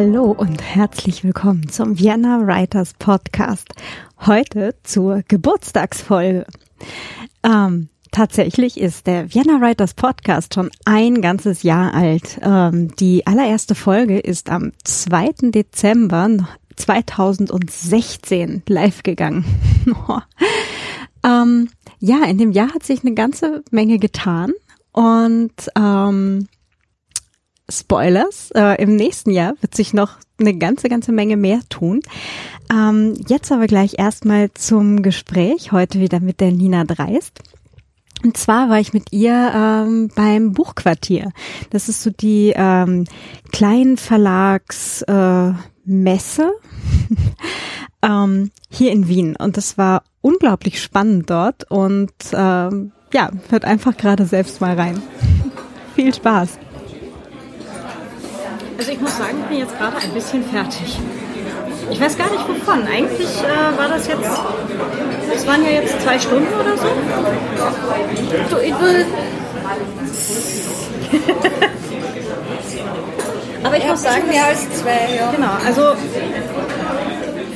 Hallo und herzlich willkommen zum Vienna Writers Podcast. Heute zur Geburtstagsfolge. Ähm, tatsächlich ist der Vienna Writers Podcast schon ein ganzes Jahr alt. Ähm, die allererste Folge ist am 2. Dezember 2016 live gegangen. ähm, ja, in dem Jahr hat sich eine ganze Menge getan und ähm, Spoilers, äh, im nächsten Jahr wird sich noch eine ganze, ganze Menge mehr tun. Ähm, jetzt aber gleich erstmal zum Gespräch, heute wieder mit der Nina Dreist. Und zwar war ich mit ihr ähm, beim Buchquartier. Das ist so die ähm, Kleinverlagsmesse äh, ähm, hier in Wien. Und das war unglaublich spannend dort. Und ähm, ja, hört einfach gerade selbst mal rein. Viel Spaß. Also ich muss sagen, ich bin jetzt gerade ein bisschen fertig. Ich weiß gar nicht wovon. Eigentlich äh, war das jetzt, das waren ja jetzt zwei Stunden oder so. So über. Aber ich ja, muss sagen, mehr als zwei. Ja. Genau. Also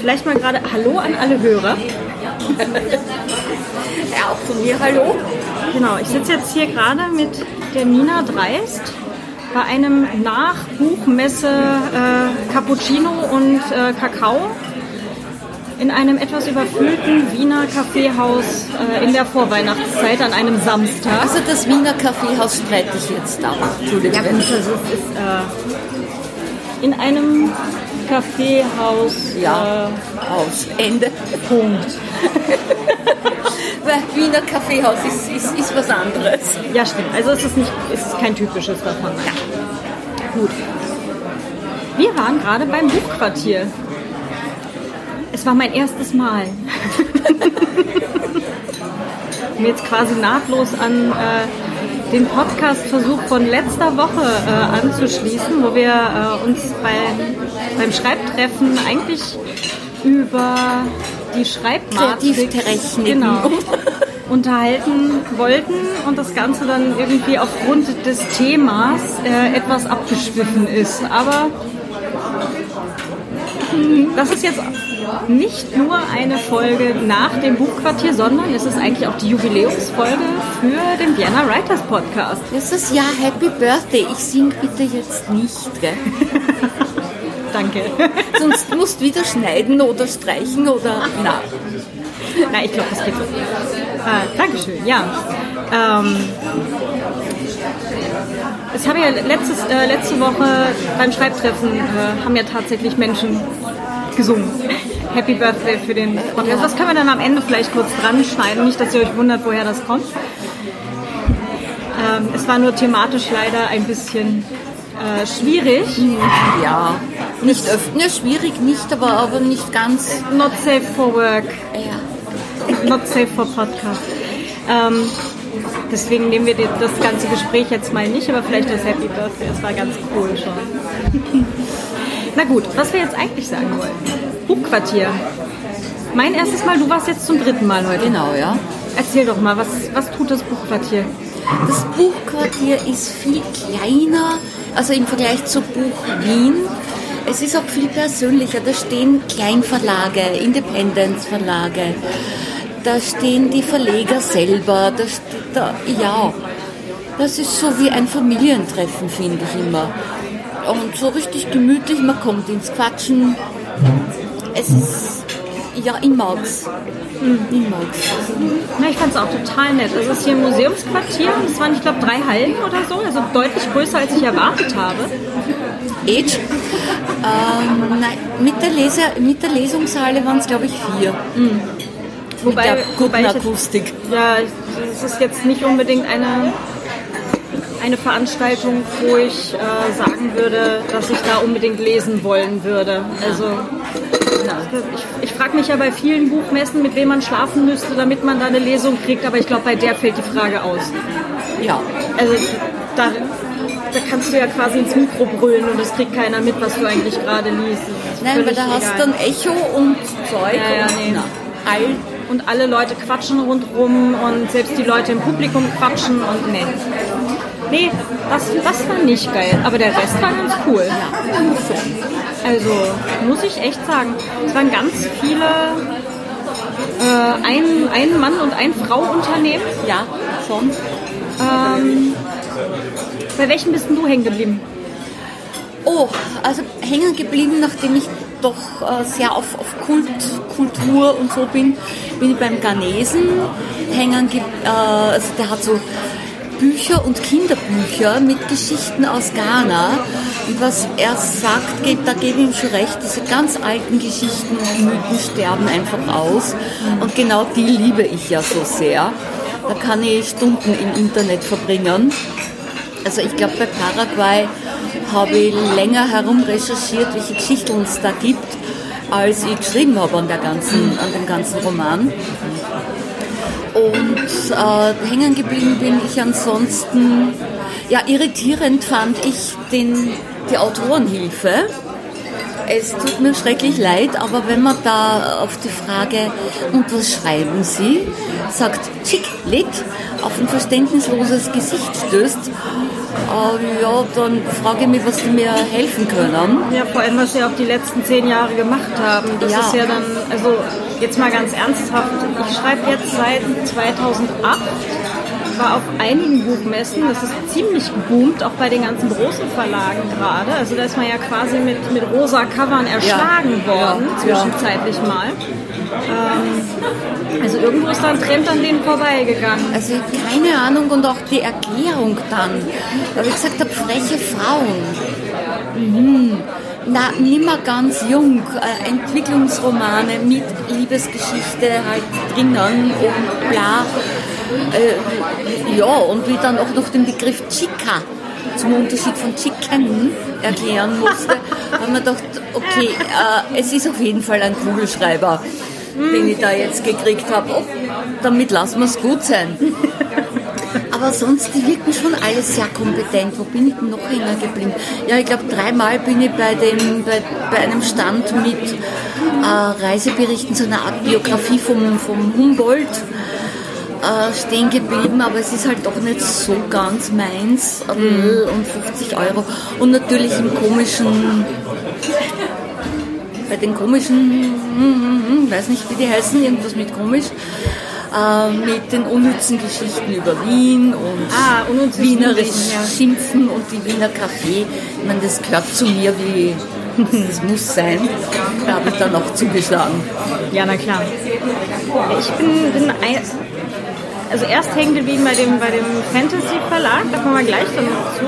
vielleicht mal gerade Hallo an alle Hörer. ja, auch von mir Hallo. Genau. Ich sitze jetzt hier gerade mit der Nina Dreist bei einem Nachbuchmesse äh, Cappuccino und äh, Kakao in einem etwas überfüllten Wiener Kaffeehaus äh, in der Vorweihnachtszeit an einem Samstag. Also das Wiener Kaffeehaus streite ich jetzt da. Entschuldigung. Ja, also es ist äh, in einem Kaffeehaus. Ja, äh, Haus. Ende. Punkt. Weil Wiener Kaffeehaus ist, ist, ist was anderes. Ja, stimmt. Also es ist, nicht, es ist kein typisches davon. Ja. Gut. Wir waren gerade beim Buchquartier. Es war mein erstes Mal. um jetzt quasi nahtlos an äh, den Podcast-Versuch von letzter Woche äh, anzuschließen, wo wir äh, uns bei, beim Schreibtreffen eigentlich über die Schreibmatrix genau, unterhalten wollten und das Ganze dann irgendwie aufgrund des Themas äh, etwas abgeschwiffen ist. Aber das ist jetzt nicht nur eine Folge nach dem Buchquartier, sondern es ist eigentlich auch die Jubiläumsfolge für den Vienna Writers Podcast. Das ist ja Happy Birthday. Ich sing bitte jetzt nicht, gell? Danke. Sonst musst du wieder schneiden oder streichen oder. Na. Na, ich glaube, das geht so. Äh, Dankeschön, ja. Ähm, es haben ja letztes, äh, letzte Woche beim Schreibtreffen äh, haben ja tatsächlich Menschen gesungen. Happy Birthday für den Podcast. Das können wir dann am Ende vielleicht kurz dran schneiden, nicht, dass ihr euch wundert, woher das kommt. Ähm, es war nur thematisch leider ein bisschen äh, schwierig. Ja, nicht öfter. Ne, schwierig nicht, aber, aber nicht ganz. Not safe for work. Ja. Not safe for podcast. Ähm, deswegen nehmen wir das ganze Gespräch jetzt mal nicht, aber vielleicht das Happy Birthday. Das war ganz cool schon. Na gut, was wir jetzt eigentlich sagen wollen. Buchquartier. Mein erstes Mal, du warst jetzt zum dritten Mal heute. Genau, ja. Erzähl doch mal, was, was tut das Buchquartier? Das Buchquartier ist viel kleiner, also im Vergleich zu Buch Wien. Es ist auch viel persönlicher. Da stehen Kleinverlage, Independence-Verlage. Da stehen die Verleger selber. Da steht da, ja, das ist so wie ein Familientreffen, finde ich immer. Und so richtig gemütlich, man kommt ins Quatschen. Es ist ja, in mag's. Mhm. Ich mag's. Ja, ich fand es auch total nett. Es ist hier ein Museumsquartier und es waren, ich glaube, drei Hallen oder so, also deutlich größer, als ich erwartet habe. Age? Ähm, nein, mit der, Leser, mit der Lesungshalle waren es, glaube ich, vier. Mhm. Wobei, mit der guten wobei Akustik. Jetzt, ja, es ist jetzt nicht unbedingt eine eine Veranstaltung, wo ich äh, sagen würde, dass ich da unbedingt lesen wollen würde. Also ich, ich frage mich ja bei vielen Buchmessen, mit wem man schlafen müsste, damit man da eine Lesung kriegt, aber ich glaube, bei der fällt die Frage aus. Ja. Also da, da kannst du ja quasi ins Mikro brüllen und es kriegt keiner mit, was du eigentlich gerade liest. Nein, weil da hast du dann Echo und Zeug ja, ja, nee. und all und alle Leute quatschen rundrum und selbst die Leute im Publikum quatschen und nee. Nee, das, das war nicht geil, aber der Rest war ganz cool. Ja, Also muss ich echt sagen, es waren ganz viele äh, ein, ein Mann und ein Frau Unternehmen. Ja, schon. Ähm, bei welchem bist du hängen geblieben? Oh, also hängen geblieben, nachdem ich doch äh, sehr auf, auf Kult, Kultur und so bin, bin beim Ghanesen hängen ge äh, also der hat so Bücher und Kinderbücher mit Geschichten aus Ghana. Und was er sagt, da gebe ich ihm schon recht, diese ganz alten Geschichten und Mythen sterben einfach aus. Und genau die liebe ich ja so sehr. Da kann ich Stunden im Internet verbringen. Also ich glaube, bei Paraguay habe ich länger herum recherchiert, welche Geschichten es da gibt, als ich geschrieben habe an, der ganzen, an dem ganzen Roman. Und äh, hängen geblieben bin ich ansonsten, ja, irritierend fand ich den, die Autorenhilfe. Es tut mir schrecklich leid, aber wenn man da auf die Frage, und was schreiben Sie, sagt Chick lit, auf ein verständnisloses Gesicht stößt, äh, ja, dann frage ich mich, was die mir helfen können. Ja, vor allem, was sie auch die letzten zehn Jahre gemacht haben. Das Ja. ist ja dann, also jetzt mal ganz ernsthaft, ich schreibe jetzt seit 2008, war auf einigen Buchmessen, das ist ziemlich geboomt, auch bei den ganzen großen Verlagen gerade. Also da ist man ja quasi mit, mit rosa Covern erschlagen Ja. worden, Ja. zwischenzeitlich mal. Ähm, also irgendwo ist da ein Trend an denen vorbeigegangen. Also keine Ahnung und auch die Erklärung dann. Weil ich gesagt habe, freche Frauen. Mhm. Na, nimmer ganz jung. Äh, Entwicklungsromane mit Liebesgeschichte halt drinnen und bla. Äh, ja, und wie dann auch noch den Begriff Chica zum Unterschied von Chicken erklären musste, haben wir gedacht, okay, äh, es ist auf jeden Fall ein Kugelschreiber, den ich da jetzt gekriegt habe. Oh, damit lassen wir es gut sein. Aber sonst, die wirken schon alle sehr kompetent. Wo bin ich denn noch hängen geblieben? Ja, ich glaube, dreimal bin ich bei, dem, bei, bei einem Stand mit äh, Reiseberichten, so einer Art Biografie vom, vom Humboldt äh, stehen geblieben, aber es ist halt doch nicht so ganz meins. Mhm. Und 50 Euro. Und natürlich im komischen, bei den komischen, hm, weiß nicht, wie die heißen, irgendwas mit komisch, äh, mit den unnützen Geschichten über Wien und Ah, unnützes Wienerisch ja. Schimpfen und die Wiener Kaffee. Ich meine, das gehört zu mir wie, das muss sein. Da habe ich dann auch zugeschlagen. Ja, na klar. Ich bin, bin ein, also erst hängen geblieben bei dem, bei dem Fantasy Verlag, da kommen wir gleich dann noch zu.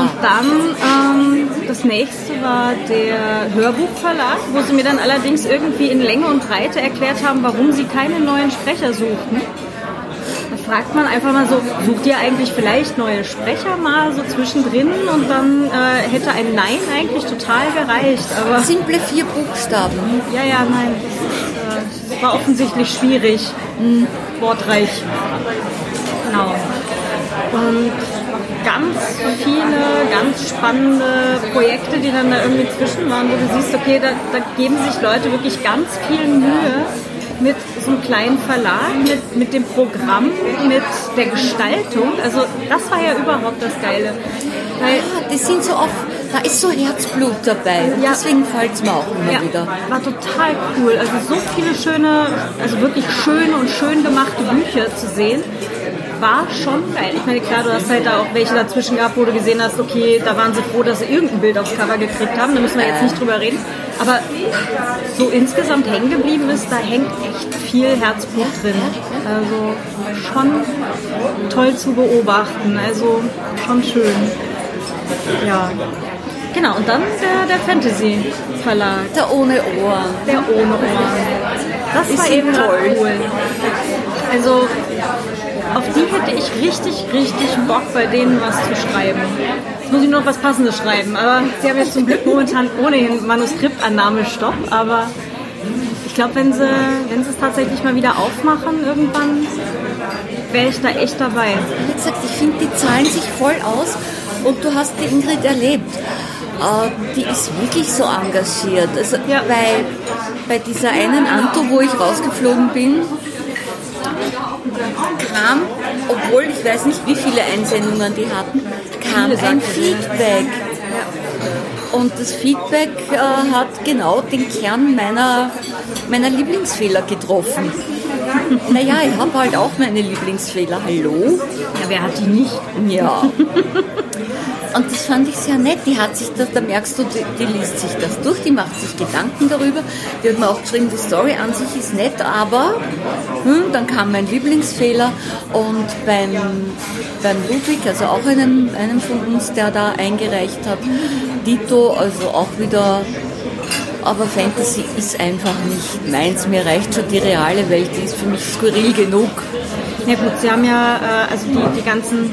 Und dann ähm, das nächste war der Hörbuchverlag, wo sie mir dann allerdings irgendwie in Länge und Breite erklärt haben, warum sie keine neuen Sprecher suchten. Da fragt man einfach mal so, sucht ihr eigentlich vielleicht neue Sprecher mal so zwischendrin? Und dann äh, hätte ein Nein eigentlich total gereicht. Aber Simple vier Buchstaben. ja, ja, nein, das, ist, äh, das war offensichtlich schwierig. Hm, wortreich. Genau. Und ganz viele, ganz spannende Projekte, die dann da irgendwie zwischen waren, wo du siehst, okay, da, da geben sich Leute wirklich ganz viel Mühe mit so einem kleinen Verlag, mit, mit dem Programm, mit der Gestaltung. Also das war ja überhaupt das Geile. Weil Ah, die sind so oft, da ist so Herzblut dabei. Und Ja. deswegen fällt es mir auch immer Ja, wieder. war total cool. Also so viele schöne, also wirklich schöne und schön gemachte Bücher zu sehen, war schon geil. Ich meine, klar, du hast halt da auch welche dazwischen gehabt, wo du gesehen hast, okay, da waren sie froh, dass sie irgendein Bild aufs Cover gekriegt haben. Da müssen wir jetzt nicht drüber reden. Aber so insgesamt hängen geblieben ist, da hängt echt viel Herzblut drin. Also schon toll zu beobachten. Also schon schön. Ja. Genau, und dann der, der Fantasy-Verlag. Der ohne Ohren. Der ohne Ohren. Das Die war eben toll. cool. Also auf die hätte ich richtig, richtig Bock, bei denen was zu schreiben. Jetzt muss ich noch was Passendes schreiben, aber sie haben jetzt zum Glück momentan ohnehin Manuskriptannahmestopp, aber ich glaube, wenn sie, wenn sie es tatsächlich mal wieder aufmachen irgendwann, wäre ich da echt dabei. Wie gesagt, ich finde, die zahlen sich voll aus und du hast die Ingrid erlebt. Äh, die ist wirklich so engagiert. Also, Ja. Weil bei dieser einen Anto, wo ich rausgeflogen bin, kam, obwohl ich weiß nicht, wie viele Einsendungen die hatten, kam ein? Feedback. Und das Feedback äh, hat genau den Kern meiner, meiner Lieblingsfehler getroffen. Naja, ich habe halt auch meine Lieblingsfehler. Hallo? Ja, wer hat die nicht? Ja. Und das fand ich sehr nett. Die hat sich das, da merkst du, die, die, liest sich das durch, die macht sich Gedanken darüber. Die hat mir auch geschrieben, die Story an sich ist nett, aber hm, dann kam mein Lieblingsfehler und beim, beim Ludwig, also auch einem, einem von uns, der da eingereicht hat, Dito, also auch wieder aber Fantasy ist einfach nicht meins. Mir reicht schon die reale Welt, die ist für mich skurril genug. Ja gut, Sie haben ja äh, also die, die ganzen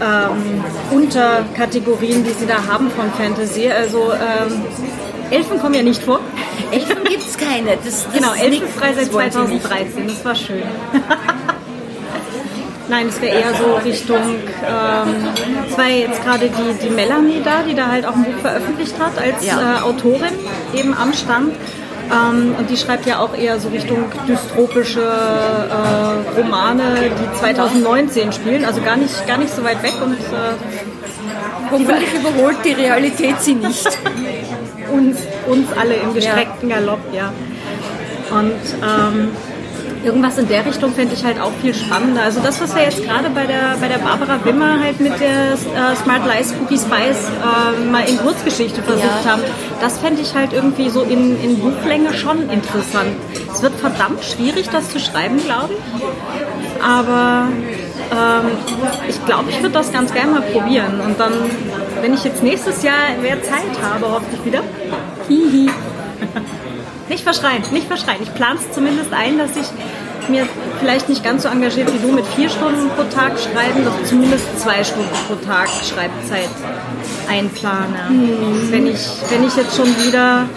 ähm, Unterkategorien, die Sie da haben von Fantasy. Also ähm, Elfen kommen ja nicht vor. Elfen gibt es keine. Das, das genau, Elfenfrei seit 2013. Das war schön. Nein, es wäre eher so Richtung, ähm, es war jetzt gerade die, die Melanie da, die da halt auch ein Buch veröffentlicht hat als ja. äh, Autorin eben am Stand. Ähm, und die schreibt ja auch eher so Richtung dystropische äh, Romane, die 2019 spielen, also gar nicht, gar nicht so weit weg und äh, hoffentlich überholt die Realität sie nicht. uns, uns alle im gestreckten Galopp, ja. Und ähm, irgendwas in der Richtung fände ich halt auch viel spannender. Also das, was wir jetzt gerade bei der, bei der Barbara Wimmer halt mit der äh, Smart Lies Spooky Spice äh, mal in Kurzgeschichte versucht ja. haben, das fände ich halt irgendwie so in, in Buchlänge schon interessant. Es wird verdammt schwierig, das zu schreiben, glaube ich. Aber ähm, ich glaube, ich würde das ganz gerne mal probieren. Und dann, wenn ich jetzt nächstes Jahr mehr Zeit habe, hoffentlich wieder. Hihi. Nicht verschreien, nicht verschreien. Ich plane es zumindest ein, dass ich mir vielleicht nicht ganz so engagiert wie du mit vier Stunden pro Tag schreiben, doch zumindest zwei Stunden pro Tag Schreibzeit einplane. Mhm. Wenn, ich, wenn ich jetzt schon wieder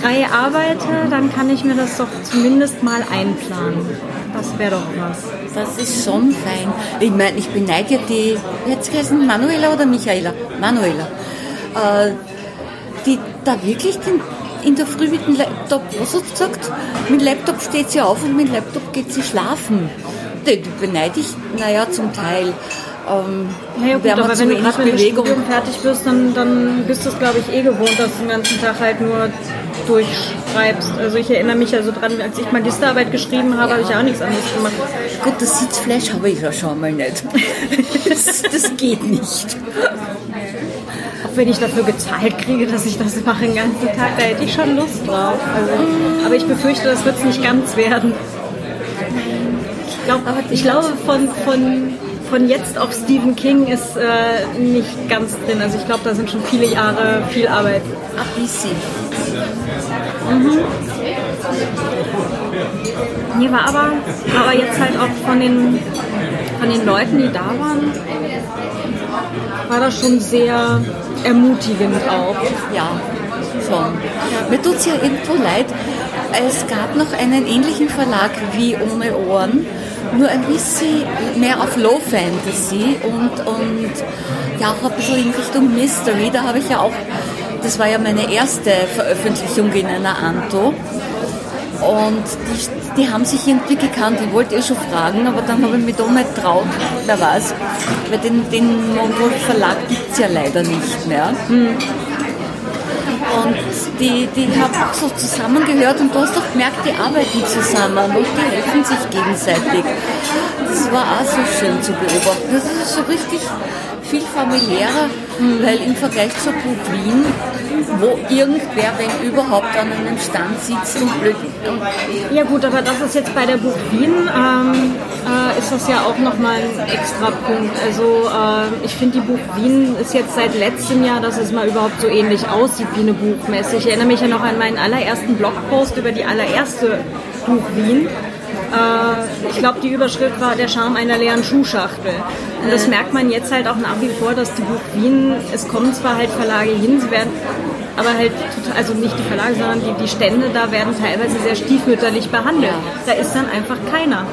frei arbeite, dann kann ich mir das doch zumindest mal einplanen. Das wäre doch was. Das ist schon fein. Ich meine, ich beneide die, jetzt heißen Manuela oder Michaela? Manuela. Äh, die da wirklich den in der Früh mit dem Laptop, was hat sie gesagt? Mit dem Laptop steht sie auf und mit dem Laptop geht sie schlafen. Den beneide ich, naja, zum Teil. Ähm, naja gut, aber wenn du gerade mit dem Studium fertig wirst, dann, dann bist du es, glaube ich, eh gewohnt, dass du den ganzen Tag halt nur durchschreibst. Also ich erinnere mich ja so dran, als ich Magisterarbeit geschrieben habe, ja. habe ich auch nichts anderes gemacht. Gut, das Sitzfleisch habe ich ja schon mal nicht. das, das geht nicht wenn ich dafür gezahlt kriege, dass ich das mache den ganzen Tag, da hätte ich schon Lust drauf. Also, aber ich befürchte, das wird es nicht ganz werden. Ich, glaub, ich glaube, von, von, von jetzt auf Stephen King ist äh, nicht ganz drin. Also ich glaube, da sind schon viele Jahre viel Arbeit. Ach, DC. Mhm. Nee, war aber, aber jetzt halt auch von den, von den Leuten, die da waren, war das schon sehr ermutigend auch. Ja, schon. Mir tut es ja irgendwo leid. Es gab noch einen ähnlichen Verlag wie Ohne Ohren, nur ein bisschen mehr auf Low Fantasy und, und ja auch ein bisschen in Richtung Mystery. Da habe ich ja auch, das war ja meine erste Veröffentlichung in einer Anto. Und die, die haben sich irgendwie gekannt. Ich wollte eh schon fragen, aber dann habe ich mich da nicht traut. Wer weiß. Weil den, den Mongol Verlag gibt es ja leider nicht mehr. Hm. Und die, die haben auch so zusammengehört und du hast doch gemerkt, die arbeiten zusammen und die helfen sich gegenseitig. Das war auch so schön zu beobachten. Das ist so richtig viel familiärer, weil im Vergleich zur Burg Wien, wo irgendwer, wenn überhaupt, an einem Stand sitzt und blöd. Ja gut, aber das ist jetzt bei der Burg Wien, ähm, äh, ist das ja auch nochmal ein extra Punkt. Also äh, ich finde, die Buch Wien ist jetzt seit letztem Jahr, dass es mal überhaupt so ähnlich aussieht wie eine Buchmesse. Ich erinnere mich ja noch an meinen allerersten Blogpost über die allererste Buch Wien äh, ich glaube, die Überschrift war der Charme einer leeren Schuhschachtel. Und das merkt man jetzt halt auch nach wie vor, dass die Buch Wien, es kommen zwar halt Verlage hin, sie werden aber halt also nicht die Verlage, sondern die, die Stände da werden teilweise sehr stiefmütterlich behandelt. Da ist dann einfach keiner.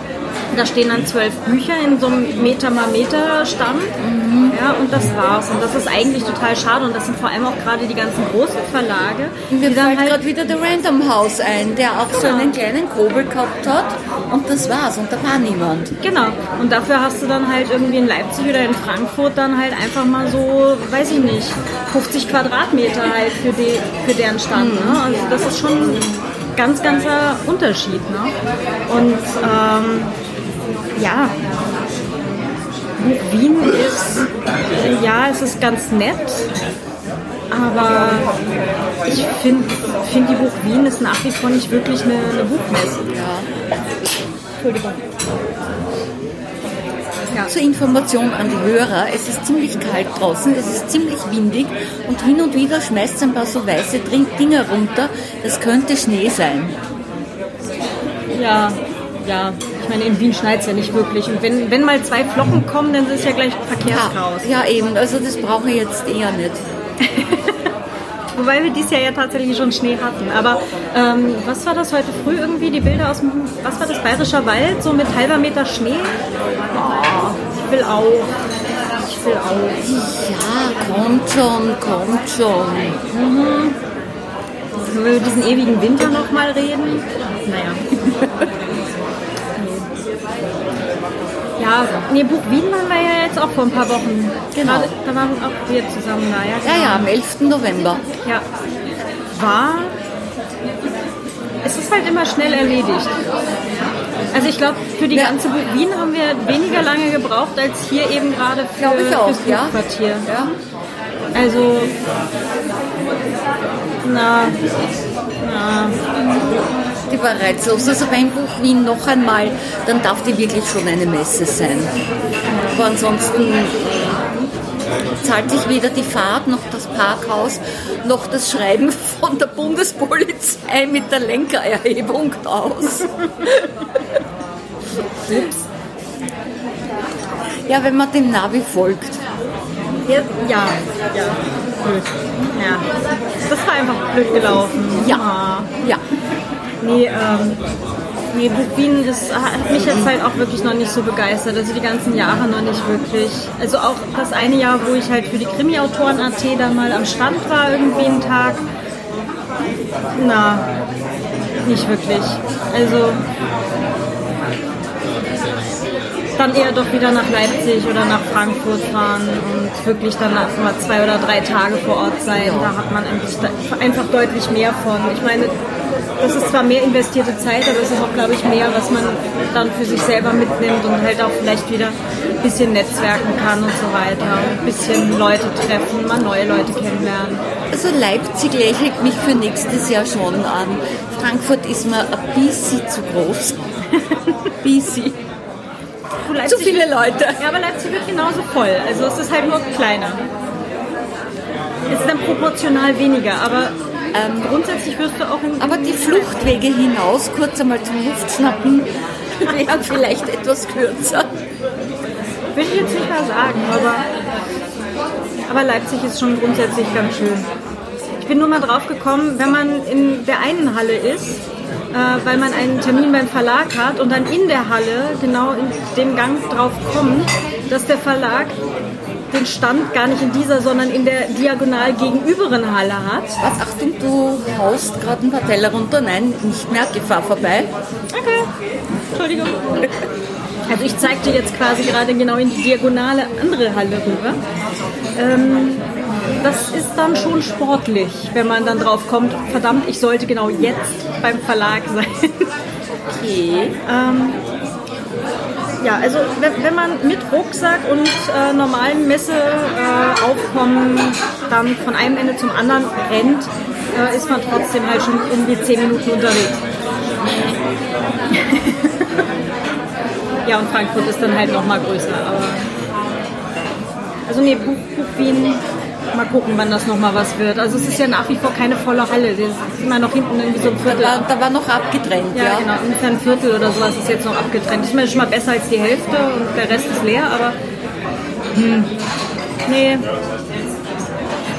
Da stehen dann zwölf Bücher in so einem Meter mal Meter Stand. Mhm. Ja, und das war's. Und das ist eigentlich total schade. Und das sind vor allem auch gerade die ganzen großen Verlage. Mir fällt halt gerade wieder der Random House ein, der auch genau. so einen kleinen Kobel gehabt hat. Und das war's. Und da war niemand. Genau. Und dafür hast du dann halt irgendwie in Leipzig oder in Frankfurt dann halt einfach mal so, weiß ich nicht, 50 Quadratmeter halt für, die, für deren Stand. Mhm. Ne? Also das ist schon ganz, ganzer Unterschied. Ne? Und ähm, ja, Buch Wien ist, ja, es ist ganz nett, aber ich finde find die Buch Wien ist nach wie vor nicht wirklich eine, eine Buchmesse. Ja. Entschuldigung. Ja. Zur Information an die Hörer, es ist ziemlich kalt draußen, es ist ziemlich windig und hin und wieder schmeißt ein paar so weiße Dinger runter. Das könnte Schnee sein. Ja, ja. Ich meine, in Wien schneit es ja nicht wirklich. Und wenn, wenn mal zwei Flocken kommen, dann ist es ja gleich Verkehrschaos. Ja, ja, eben. Also das brauche ich jetzt eher nicht. Wobei wir dieses Jahr ja tatsächlich schon Schnee hatten. Aber ähm, was war das heute früh irgendwie? Die Bilder aus dem, was war das, Bayerischer Wald? So mit halber Meter Schnee? Oh, ich will auch. Ich will auch. Ja, kommt schon, kommt schon. Mhm. Können wir über diesen ewigen Winter nochmal reden? Naja. Ja, nee, Buch Wien waren wir ja jetzt auch vor ein paar Wochen. Genau. Gerade, da waren auch wir zusammen da, ja. Genau. Ja, ja, am 11. November. Ja. War. Es ist halt immer schnell erledigt. Also ich glaube, für die ja. ganze Buch Wien haben wir weniger lange gebraucht als hier eben gerade für, ich auch, fürs Buchquartier. Ja. ja. Also, na, na die war reizlos. Also beim Buch Wien noch einmal, dann darf die wirklich schon eine Messe sein. Aber ansonsten zahlt sich weder die Fahrt noch das Parkhaus noch das Schreiben von der Bundespolizei mit der Lenkererhebung aus. Ja, wenn man dem Navi folgt. Ja, ja, ja. Ja. Das war einfach blöd gelaufen. Ja. Ja. Nee, ähm, nee, Wien ist, hat mich jetzt halt auch wirklich noch nicht so begeistert. Also die ganzen Jahre noch nicht wirklich. Also auch das eine Jahr, wo ich halt für die Krimi-Autoren.at da mal am Stand war, irgendwie einen Tag. Na, nicht wirklich. Also dann eher doch wieder nach Leipzig oder nach Frankfurt fahren und wirklich dann mal zwei oder drei Tage vor Ort sein. Da hat man einfach deutlich mehr von. Ich meine, das ist zwar mehr investierte Zeit, aber es ist auch, glaube ich, mehr, was man dann für sich selber mitnimmt und halt auch vielleicht wieder ein bisschen netzwerken kann und so weiter. Ein bisschen Leute treffen, mal neue Leute kennenlernen. Also Leipzig lächelt mich für nächstes Jahr schon an. Frankfurt ist mir ein bisschen zu groß. bisschen. Zu viele Leute. Ja, aber Leipzig wird genauso voll. Also es ist halt nur kleiner. Es ist dann proportional weniger, aber ähm, grundsätzlich wirst du auch in. Aber die Fluchtwege hinaus, kurz einmal zum Luftschnappen, wären vielleicht etwas kürzer. Will ich jetzt nicht mal sagen, aber, aber Leipzig ist schon grundsätzlich ganz schön. Ich bin nur mal drauf gekommen, wenn man in der einen Halle ist, äh, weil man einen Termin beim Verlag hat und dann in der Halle genau in dem Gang drauf kommt, dass der Verlag den Stand gar nicht in dieser, sondern in der diagonal gegenüberen Halle hat. Was? Achtung, du haust gerade ein paar Teller runter. Nein, nicht mehr. Gefahr vorbei. Okay. Entschuldigung. Also ich zeige dir jetzt quasi gerade genau in die diagonale andere Halle rüber. Ähm, das ist dann schon sportlich, wenn man dann drauf kommt, verdammt, ich sollte genau jetzt beim Verlag sein. Okay. Ähm, ja, also wenn, wenn, man mit Rucksack und äh, normalen Messeaufkommen äh, dann von einem Ende zum anderen rennt, äh, ist man trotzdem halt schon irgendwie zehn Minuten unterwegs. ja, und Frankfurt ist dann halt nochmal größer. Aber also nee, Buch, Buch Wien Mal gucken, wann das nochmal was wird. Also es ist ja nach wie vor keine volle Halle. Das ist immer noch hinten irgendwie so ein Viertel. Da war, da war noch abgetrennt, ja. Ja, genau. Ungefähr ein Viertel oder sowas ist jetzt noch abgetrennt. Ist mir schon mal besser als die Hälfte und der Rest ist leer, aber hm, nee.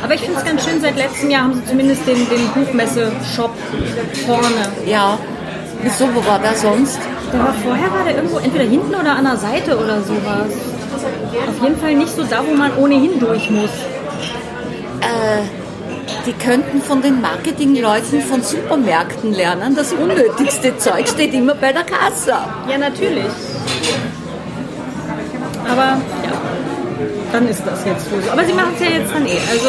Aber ich finde es ganz schön, seit letztem Jahr haben sie zumindest den, den Buchmesse-Shop vorne. Ja. Wieso, wo war der sonst? Der war vorher, war der irgendwo entweder hinten oder an der Seite oder sowas. Auf jeden Fall nicht so da, wo man ohnehin durch muss. Äh, die könnten von den Marketingleuten von Supermärkten lernen. Das unnötigste Zeug steht immer bei der Kasse. Ja, natürlich. Aber ja, dann ist das jetzt so. Aber sie machen es ja jetzt dann eh. Also,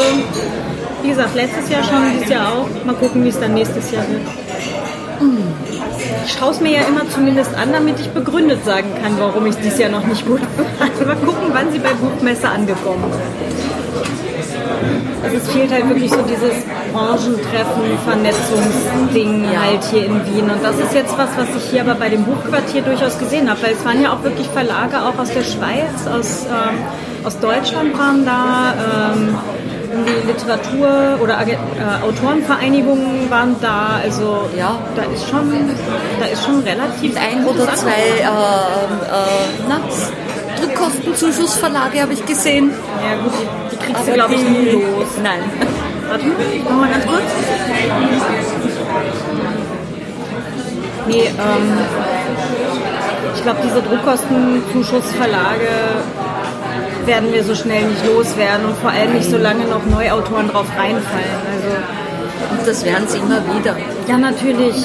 wie gesagt, letztes Jahr schon, dieses Jahr auch. Mal gucken, wie es dann nächstes Jahr wird. Ich schaue es mir ja immer zumindest an, damit ich begründet sagen kann, warum ich es dieses Jahr noch nicht gut fand. Mal gucken, wann sie bei Buchmesse angekommen sind. Also es fehlt halt wirklich so dieses Branchentreffen, Vernetzungsding halt hier in Wien. Und das ist jetzt was, was ich hier aber bei dem Buchquartier durchaus gesehen habe, weil es waren ja auch wirklich Verlage auch aus der Schweiz, aus, ähm, aus Deutschland waren da. Ähm, die Literatur- oder äh, Autorenvereinigungen waren da. Also Ja. da ist schon, da ist schon relativ Ein oder zwei äh, äh, na, Druckkostenzuschussverlage habe ich gesehen. Ja gut, kriegst du glaube ich nie los. Nein. Warte ich mach mal ganz kurz. Nee, ähm, ich glaube, diese Druckkostenzuschussverlage werden wir so schnell nicht loswerden und vor allem nicht, solange noch Neuautoren drauf reinfallen. Also, Und das werden sie immer wieder. ja, natürlich.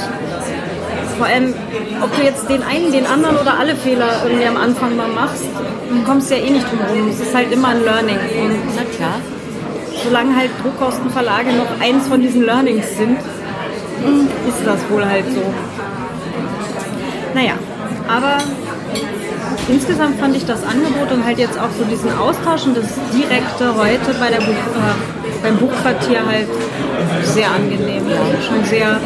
Vor allem, ob du jetzt den einen, den anderen oder alle Fehler irgendwie am Anfang mal machst, du kommst ja eh nicht drum rum. Es ist halt immer ein Learning. Und Na klar. solange halt Druckkostenverlage noch eins von diesen Learnings sind, ist das wohl halt so. Naja, aber insgesamt fand ich das Angebot und halt jetzt auch so diesen Austausch und das Direkte heute bei der Buch, beim Buchquartier halt sehr angenehm. Schon sehr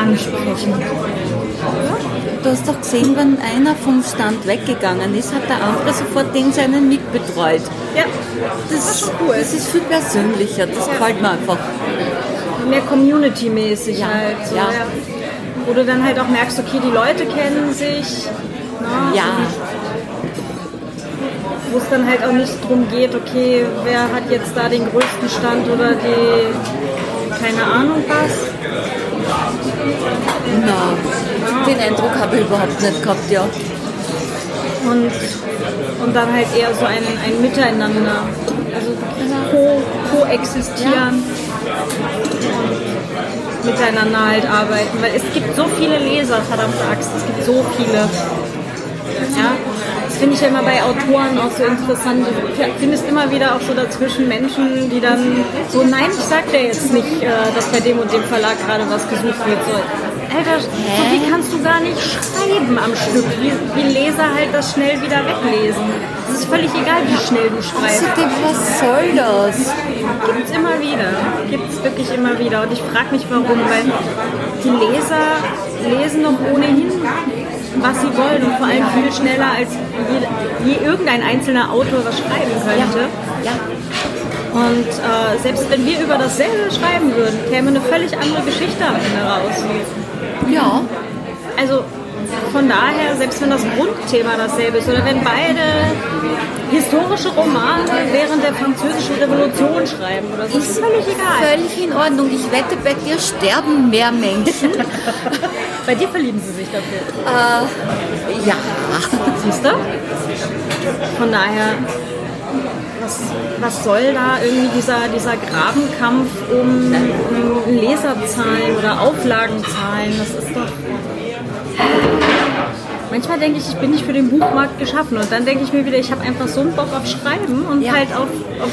ansprechend. Du hast doch gesehen, wenn einer vom Stand weggegangen ist, hat der andere sofort den seinen mitbetreut. Ja, Das, ist cool. das ist viel persönlicher, das gefällt mir einfach. mehr Community-mäßig Ja, halt. So, ja. Wo du dann halt auch merkst, okay, die Leute kennen sich. ne? Ja, wo es dann halt auch nicht darum geht, okay, wer hat jetzt da den größten Stand oder die, keine Ahnung was. na, den Eindruck habe ich überhaupt nicht gehabt, ja. Und, und dann halt eher so ein, ein Miteinander, also co, coexistieren und miteinander halt arbeiten, weil es gibt so viele Leser, verdammte Axt, es gibt so viele. Ja, finde ich ja immer bei Autoren auch so interessant. Du findest immer wieder auch so dazwischen Menschen, die dann so, nein, ich sag dir jetzt nicht, äh, dass bei dem und dem Verlag gerade was gesucht wird. So, Alter, so wie kannst du gar nicht schreiben am Stück, wie, wie Leser halt das schnell wieder weglesen. Es ist völlig egal, wie schnell du schreibst. Was soll das? Gibt's immer wieder. Gibt's wirklich immer wieder. Und ich frage mich warum, weil die Leser lesen doch ohnehin, was sie wollen und vor allem viel schneller als je, je irgendein einzelner Autor was schreiben könnte. Ja, Und äh, selbst wenn wir über dasselbe schreiben würden, käme eine völlig andere Geschichte am Ende raus. ja, Also von daher, selbst wenn das Grundthema dasselbe ist oder wenn beide historische Romane während der französischen Revolution schreiben oder so, ist völlig egal. völlig in Ordnung. Ich wette, bei dir sterben mehr Menschen. Bei dir verlieben sie sich dafür. äh, ja, Siehst du? Von daher, was, was soll da irgendwie dieser, dieser Grabenkampf um, um Leserzahlen oder Auflagenzahlen? Das ist doch. Manchmal denke ich, ich bin nicht für den Buchmarkt geschaffen. Und dann denke ich mir wieder, ich habe einfach so einen Bock auf Schreiben und Ja. halt auf, auf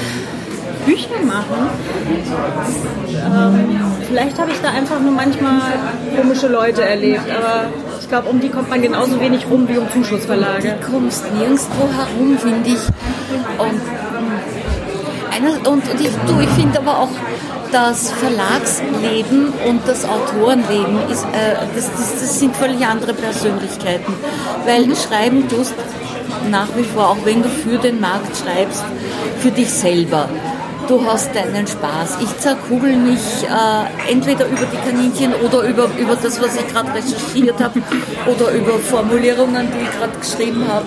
Bücher machen. Ähm, vielleicht habe ich da einfach nur manchmal komische Leute erlebt. Aber ich glaube, um die kommt man genauso wenig rum wie um Zuschussverlage. du kommst nirgendwo herum, finde ich. Und, und, und ich, du, ich finde aber auch, das Verlagsleben und das Autorenleben ist, äh, das, das, das sind völlig andere Persönlichkeiten. Weil schreiben tust nach wie vor, auch wenn du für den Markt schreibst, für dich selber. Du hast deinen Spaß. Ich zerkugel mich äh, entweder über die Kaninchen oder über, über das, was ich gerade recherchiert habe oder über Formulierungen, die ich gerade geschrieben habe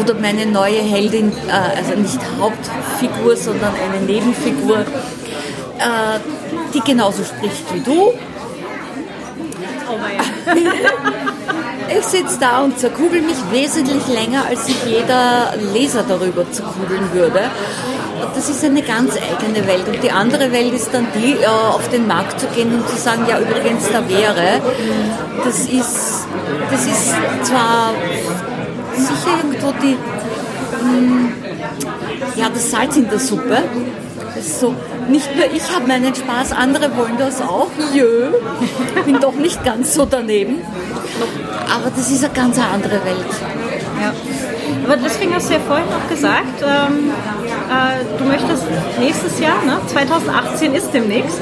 oder meine neue Heldin, äh, also nicht Hauptfigur, sondern eine Nebenfigur, äh, die genauso spricht wie du. Oh, weia. Ich sitze da und zerkugel mich wesentlich länger, als sich jeder Leser darüber zerkugeln würde. Das ist eine ganz eigene Welt. Und die andere Welt ist dann die, äh, auf den Markt zu gehen und zu sagen, ja übrigens, da wäre. Das ist, das ist zwar sicher irgendwo die, mh, ja, das Salz in der Suppe. Das ist so, nicht nur ich habe meinen Spaß, andere wollen das auch. Jö, bin doch nicht ganz so daneben. Aber das ist eine ganz andere Welt. Ja. Aber deswegen hast du ja vorhin auch gesagt, ähm, äh, du möchtest nächstes Jahr, ne? 2018 ist demnächst,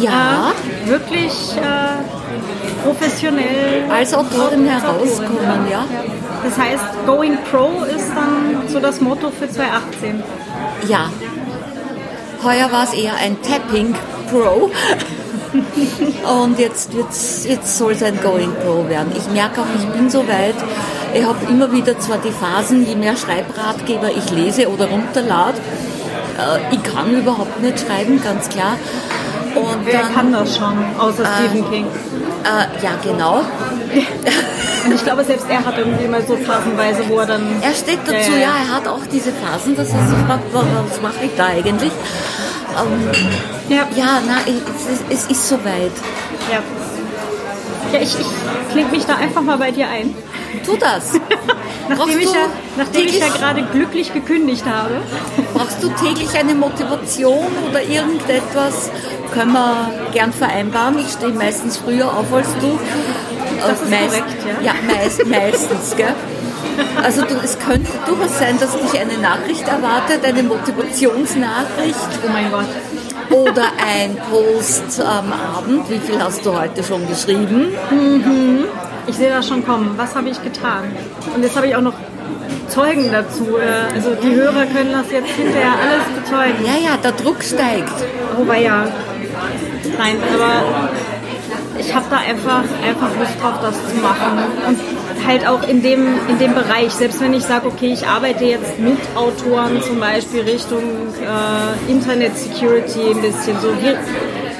Ja, äh, wirklich äh, professionell als Autorin herauskommen, ja. Das heißt, Going Pro ist dann so das Motto für 2018. Ja. Heuer war es eher ein Tapping Pro. Und jetzt, wird's, jetzt soll es ein Going Pro werden. Ich merke auch, ich bin so weit. Ich habe immer wieder zwar die Phasen, je mehr Schreibratgeber ich lese oder runterlade. Äh, ich kann überhaupt nicht schreiben, ganz klar. Und Wer dann, kann das schon, außer Stephen King? äh, ja, genau. Und ich glaube, selbst er hat irgendwie mal so phasenweise, wo er dann... Er steht dazu, Ja, ja, er hat auch diese Phasen, dass er sich fragt, wa- was mache ich da eigentlich? Ähm, Ja, ja, na, es, ist- es ist soweit. ja. Ja, ich, ich klinge mich da einfach mal bei dir ein. Tu das. Nachdem ich, ja, nachdem ich ja gerade glücklich gekündigt habe. Brauchst du täglich eine Motivation oder irgendetwas? Können wir gern vereinbaren. Ich stehe meistens früher auf als du. Das ist meist- korrekt, ja. Ja, meist, meistens, gell? Also du, es könnte durchaus sein, dass dich eine Nachricht erwartet, eine Motivationsnachricht Oh mein Gott. oder ein Post am Abend. Wie viel hast du heute schon geschrieben? Ich sehe das schon kommen. Was habe ich getan? Und jetzt habe ich auch noch Zeugen dazu. Äh, Also die Hörer können das jetzt hinterher alles bezeugen. Ja, ja, der Druck steigt. Wobei ja. Nein, aber ich habe da einfach, einfach Lust drauf, das zu machen. Und halt auch in dem, in dem Bereich. Selbst wenn ich sage, okay, ich arbeite jetzt mit Autoren zum Beispiel Richtung äh, Internet Security ein bisschen. So wie,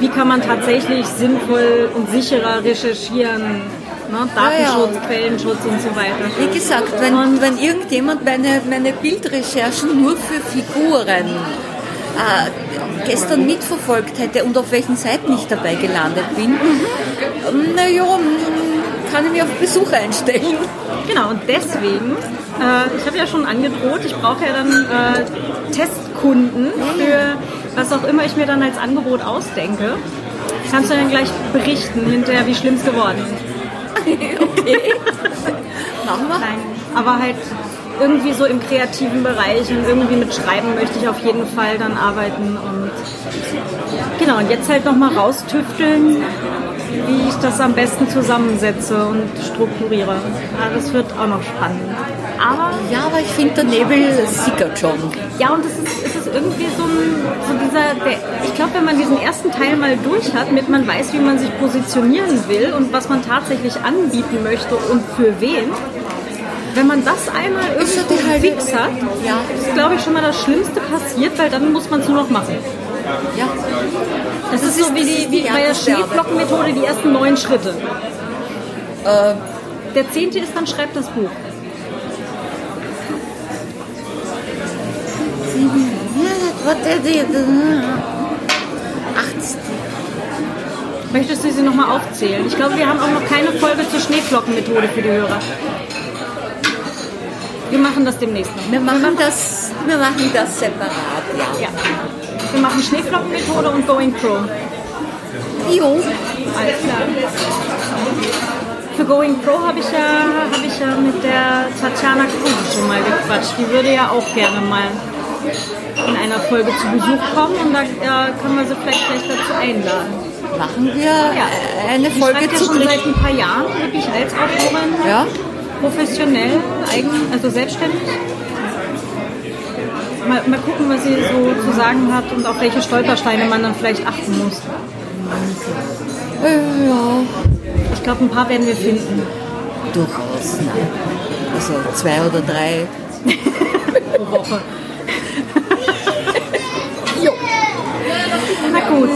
wie kann man tatsächlich sinnvoll und sicherer recherchieren? Ne? Datenschutz, ja. Quellenschutz und so weiter. Wie gesagt, wenn, wenn irgendjemand meine, meine Bildrecherchen nur für Figuren äh, gestern mitverfolgt hätte und auf welchen Seiten ich dabei gelandet bin, naja, kann ich mich auf Besuch einstellen. Genau, und deswegen, äh, ich habe ja schon angedroht, ich brauche ja dann äh, Testkunden für was auch immer ich mir dann als Angebot ausdenke. Kannst du dann gleich berichten hinterher, wie schlimm es geworden ist. Machen wir? Nein, aber halt irgendwie so im kreativen Bereich und irgendwie mit Schreiben möchte ich auf jeden Fall dann arbeiten und genau, und jetzt halt nochmal raustüfteln, wie ich das am besten zusammensetze und strukturiere. Ja, das wird auch noch spannend. Aber Ja, aber ich finde, der Nebel sickert schon. ja, und es ist, es ist irgendwie so, ein, so dieser, der, ich glaube, wenn man diesen ersten Teil mal durch hat, mit man weiß, wie man sich positionieren will und was man tatsächlich anbieten möchte und für wen, wenn man das einmal Ist irgendwie halbe- fix hat, Ja. ist, glaube ich, schon mal das Schlimmste passiert, weil dann muss man es nur noch machen. Ja. Das, ist so wie, die, wie die bei der. Schneeflockenmethode die ersten neun Schritte. Äh, Der zehnte ist dann schreibt das Buch. Warte, die- Ach, Möchtest du sie nochmal aufzählen? Ich glaube, wir haben auch noch keine Folge zur Schneeflockenmethode für die Hörer. Wir machen das demnächst noch. wir machen das, wir machen das separat, ja. Ja. Wir machen Schneeflockenmethode und Going Pro. Jo. Alles klar. Für Going Pro habe ich, ja, hab ich ja mit der Tatjana Kruse schon mal gequatscht. Die würde ja auch gerne mal in einer Folge zu Besuch kommen und da äh, können wir sie vielleicht gleich dazu einladen. Machen wir Ja. eine Die Folge schreibt ja zu schon seit ein paar Jahren wirklich als Autorin, Ja? professionell, eigen, also selbstständig. Mal, mal gucken, was sie so zu sagen hat und auf welche Stolpersteine man dann vielleicht achten muss. Äh, Ja. Ich glaube, ein paar werden wir finden. Durchaus, nein. Also zwei oder drei. pro Woche. Na gut.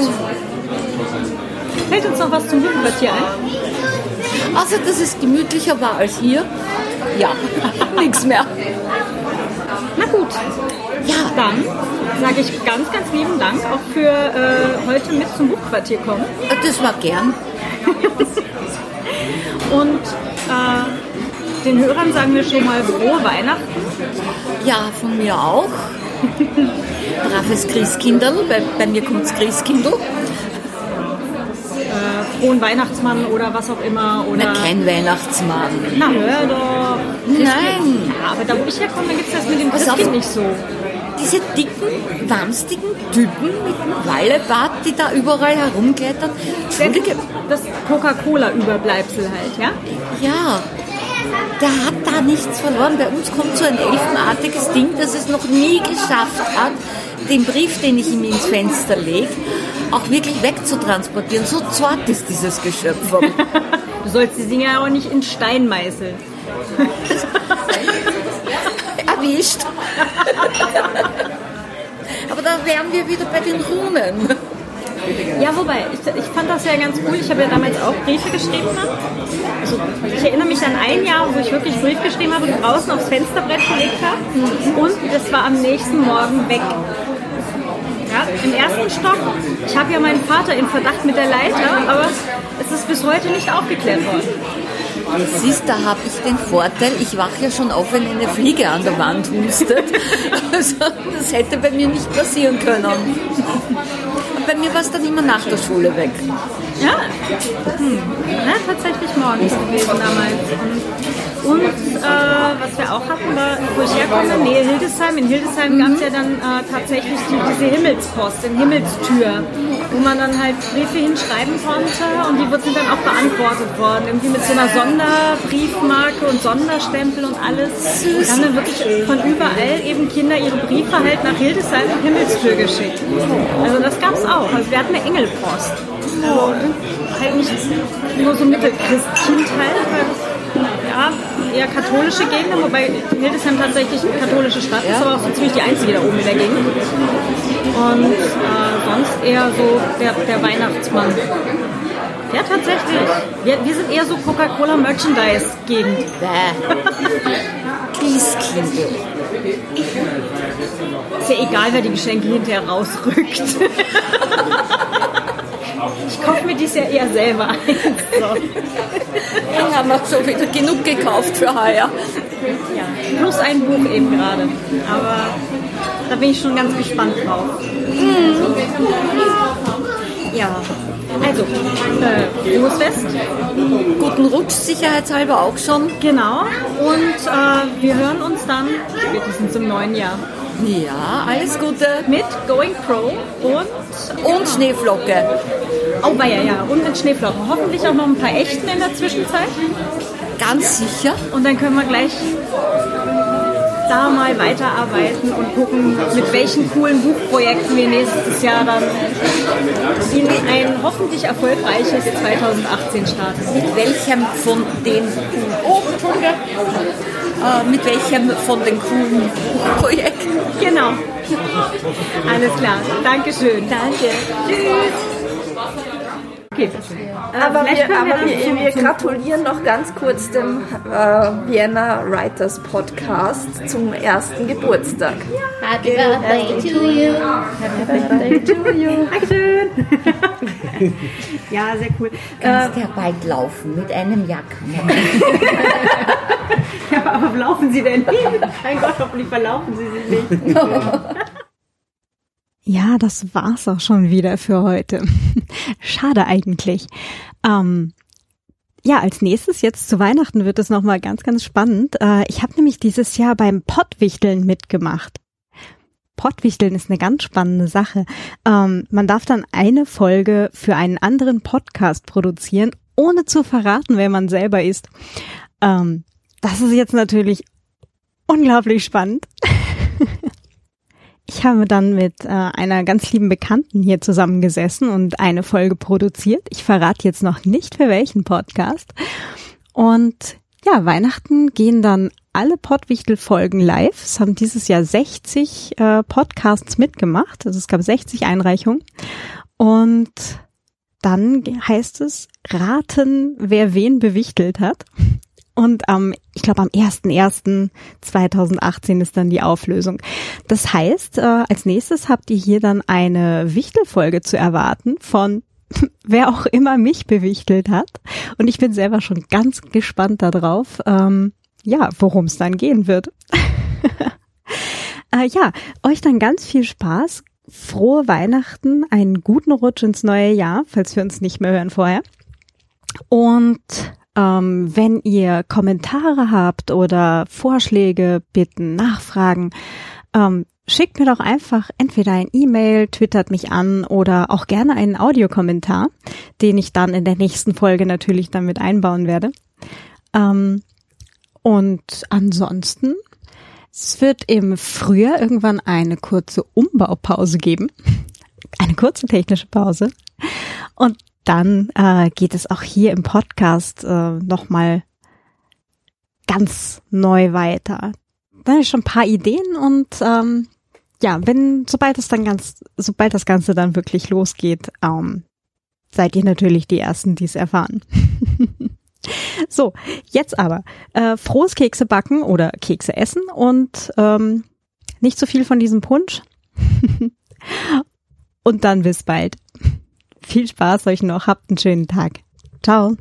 Fällt uns noch was zum Buchquartier ein? Außer, dass es gemütlicher war als hier. Ja, nichts mehr. Na gut. Ja. Dann sage ich ganz, ganz lieben Dank auch für äh, heute mit zum Buchquartier kommen. Das war gern. Und äh, den Hörern sagen wir schon mal frohe Weihnachten. Ja, von mir auch. Braves Christkindl, bei, bei mir kommt das Christkindl. Äh, frohen Weihnachtsmann oder was auch immer. Oder Na, kein Weihnachtsmann. Na, hör doch. Nein. Ja, aber da wo ich herkomme, gibt es das mit dem Pass auf. Christkind nicht so. Diese dicken, wamstigen Typen mit dem Wallebart, die da überall herumklettern. Entschuldige, Das Coca-Cola-Überbleibsel halt, ja? ja, der hat da nichts verloren. Bei uns kommt so ein elfenartiges Ding, das es noch nie geschafft hat, den Brief, den ich ihm ins Fenster lege, auch wirklich wegzutransportieren. So zart ist dieses Geschöpf. Du sollst die Dinge ja auch nicht in Stein meißeln. Erwischt. Aber da wären wir wieder bei den Runen. Ja, wobei, ich, ich fand das ja ganz cool. Ich habe ja damals auch Briefe geschrieben. Ne? Also, ich erinnere mich an ein Jahr, wo ich wirklich Brief geschrieben habe und draußen aufs Fensterbrett gelegt habe. Und das war am nächsten Morgen weg. Ja, Im ersten Stock. Ich habe ja meinen Vater in Verdacht mit der Leiter, aber es ist bis heute nicht aufgeklärt worden. Siehst, da habe ich den Vorteil, ich wache ja schon auf, wenn eine Fliege an der Wand hustet. Also, das hätte bei mir nicht passieren können. Bei mir war es dann immer nach der Schule weg. Ja, hm. ja tatsächlich morgens gewesen damals. Und, äh, was wir auch hatten, war, wo ich herkomme, Nähe Hildesheim. In Hildesheim gab es ja dann äh, tatsächlich die, diese Himmelspost, den Himmelstür, wo man dann halt Briefe hinschreiben konnte und die sind dann auch beantwortet worden. Irgendwie mit so einer Sonderbriefmarke und Sonderstempel und alles. Und haben dann wirklich von überall eben Kinder ihre Briefe halt nach Hildesheim und Himmelstür geschickt. Also das gab es auch. Also wir hatten eine Engelpost. Also halt nicht nur so Mittelchristkind halt, weil das ja, eher katholische Gegend, wobei Hildesheim tatsächlich eine katholische Stadt ist, aber auch so ziemlich die einzige da oben in der Gegend. Und äh, sonst eher so der, der Weihnachtsmann. Ja, tatsächlich. Wir, wir sind eher so Coca-Cola-Merchandise-Gegend. Christkindl. Ist ja egal, wer die Geschenke hinterher rausrückt. Ich kaufe mir dies ja eher selber ein. So. Dann haben wir schon wieder genug gekauft für heuer. Ja. Plus ein Buch eben gerade. Aber da bin ich schon ganz gespannt drauf. Ja. Also, äh, frohes Fest. Guten Rutsch, sicherheitshalber auch schon. Genau. Und äh, wir hören uns dann spätestens im neuen Jahr Ja, alles Gute. mit Going Pro und Und Schneeflocke. oh ja, ja, und mit Schneeflocken. Hoffentlich auch noch ein paar echten in der Zwischenzeit. Ganz sicher. Und dann können wir gleich da mal weiterarbeiten und gucken, mit welchen coolen Buchprojekten wir nächstes Jahr dann in ein hoffentlich erfolgreiches 2018 starten. Mit welchem von den oh, Entschuldige. Äh, mit welchem von den coolen Buchprojekten? Genau. Alles klar. Dankeschön. Danke. Tschüss. Okay. Äh, Aber wir, aber wir, wir gratulieren noch ganz kurz dem äh, Vienna Writers Podcast zum ersten Geburtstag. Happy birthday to you. Dankeschön. ja, sehr cool. Äh, Kannst ja bald laufen mit einem Jack. ja, aber laufen Sie denn? Mein Gott, hoffentlich verlaufen Sie sich nicht. Ja, das war's auch schon wieder für heute. Schade eigentlich. Ähm, ja, als nächstes jetzt zu Weihnachten wird es nochmal ganz, ganz spannend. Äh, ich habe nämlich dieses Jahr beim Pottwichteln mitgemacht. Pottwichteln ist eine ganz spannende Sache. Ähm, man darf dann eine Folge für einen anderen Podcast produzieren, ohne zu verraten, wer man selber ist. Ähm, das ist jetzt natürlich unglaublich spannend. Ich habe dann mit äh, einer ganz lieben Bekannten hier zusammengesessen und eine Folge produziert. Ich verrate jetzt noch nicht für welchen Podcast. Und ja, Weihnachten gehen dann alle Pottwichtel-Folgen live. Es haben dieses Jahr 60 äh, Podcasts mitgemacht. Also es gab 60 Einreichungen. Und dann heißt es raten, wer wen bewichtelt hat. Und am, ich glaube, am 01.01.2018 ist dann die Auflösung. Das heißt, äh, als nächstes habt ihr hier dann eine Wichtelfolge zu erwarten von wer auch immer mich bewichtelt hat. Und ich bin selber schon ganz gespannt darauf, ähm, ja, worum es dann gehen wird. äh, ja, euch dann ganz viel Spaß, frohe Weihnachten, einen guten Rutsch ins neue Jahr, falls wir uns nicht mehr hören vorher. Und ähm, wenn ihr Kommentare habt oder Vorschläge, Bitten, Nachfragen, ähm, schickt mir doch einfach entweder ein E-Mail, twittert mich an oder auch gerne einen Audiokommentar, den ich dann in der nächsten Folge natürlich dann mit einbauen werde. Ähm, und ansonsten, es wird im Frühjahr irgendwann eine kurze Umbaupause geben. Eine kurze technische Pause. Und dann äh, geht es auch hier im Podcast äh, nochmal ganz neu weiter. Da habe ich schon ein paar Ideen und ähm, ja, wenn, sobald es dann ganz, sobald das Ganze dann wirklich losgeht, ähm, seid ihr natürlich die Ersten, die es erfahren. so, jetzt aber äh, frohes Kekse backen oder Kekse essen und ähm, nicht zu so viel von diesem Punsch. und dann bis bald. Viel Spaß euch noch, habt einen schönen Tag. Ciao.